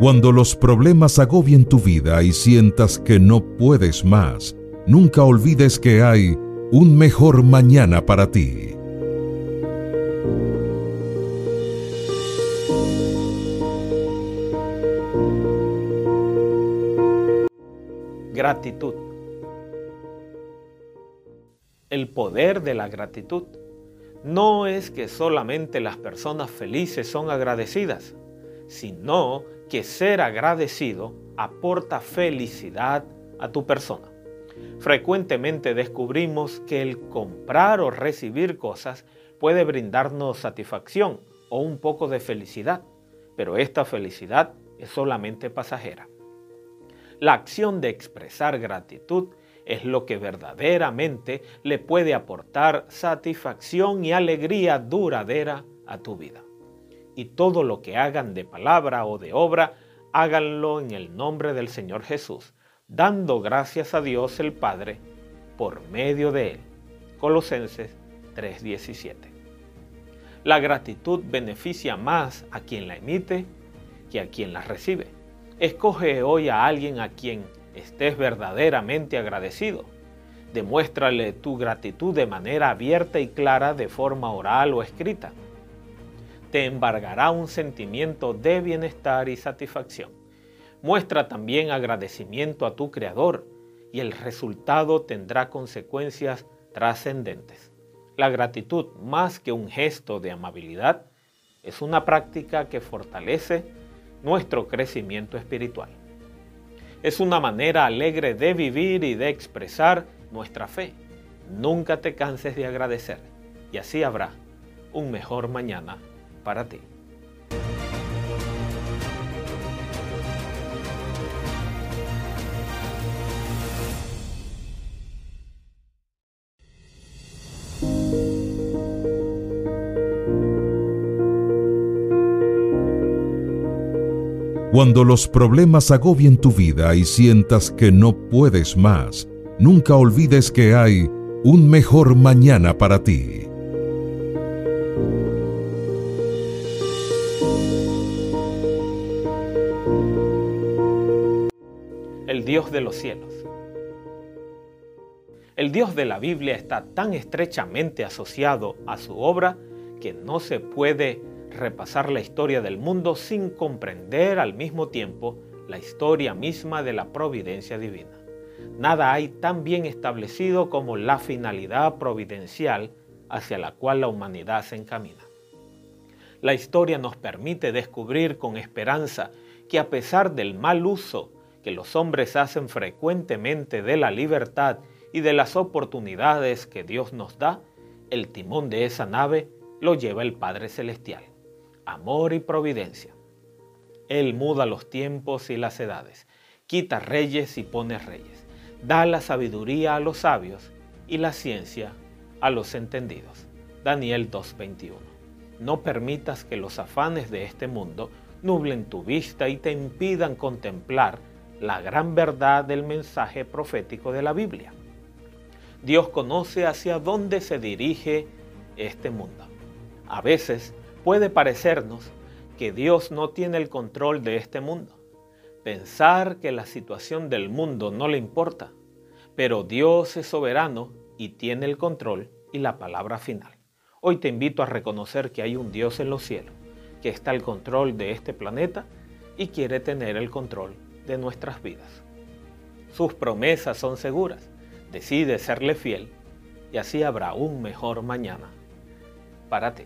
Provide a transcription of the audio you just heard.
Cuando los problemas agobien tu vida y sientas que no puedes más, nunca olvides que hay un mejor mañana para ti. Gratitud. El poder de la gratitud no es que solamente las personas felices son agradecidas, sino que ser agradecido aporta felicidad a tu persona. Frecuentemente descubrimos que el comprar o recibir cosas puede brindarnos satisfacción o un poco de felicidad, pero esta felicidad es solamente pasajera. La acción de expresar gratitud es lo que verdaderamente le puede aportar satisfacción y alegría duradera a tu vida. Y todo lo que hagan de palabra o de obra, háganlo en el nombre del Señor Jesús, dando gracias a Dios el Padre por medio de Él. Colosenses 3:17. La gratitud beneficia más a quien la emite que a quien la recibe. Escoge hoy a alguien a quien estés verdaderamente agradecido. Demuéstrale tu gratitud de manera abierta y clara de forma oral o escrita. Te embargará un sentimiento de bienestar y satisfacción. Muestra también agradecimiento a tu Creador y el resultado tendrá consecuencias trascendentes. La gratitud, más que un gesto de amabilidad, es una práctica que fortalece nuestro crecimiento espiritual. Es una manera alegre de vivir y de expresar nuestra fe. Nunca te canses de agradecer y así habrá un mejor mañana para ti. Cuando los problemas agobien tu vida y sientas que no puedes más, nunca olvides que hay un mejor mañana para ti. El Dios de los cielos. El Dios de la Biblia está tan estrechamente asociado a su obra que no se puede repasar la historia del mundo sin comprender al mismo tiempo la historia misma de la providencia divina. Nada hay tan bien establecido como la finalidad providencial hacia la cual la humanidad se encamina. La historia nos permite descubrir con esperanza que a pesar del mal uso que los hombres hacen frecuentemente de la libertad y de las oportunidades que Dios nos da, el timón de esa nave lo lleva el Padre Celestial amor y providencia. Él muda los tiempos y las edades, quita reyes y pone reyes, da la sabiduría a los sabios y la ciencia a los entendidos. Daniel 2.21. No permitas que los afanes de este mundo nublen tu vista y te impidan contemplar la gran verdad del mensaje profético de la Biblia. Dios conoce hacia dónde se dirige este mundo. A veces Puede parecernos que Dios no tiene el control de este mundo. Pensar que la situación del mundo no le importa, pero Dios es soberano y tiene el control y la palabra final. Hoy te invito a reconocer que hay un Dios en los cielos, que está al control de este planeta y quiere tener el control de nuestras vidas. Sus promesas son seguras. Decide serle fiel y así habrá un mejor mañana para ti.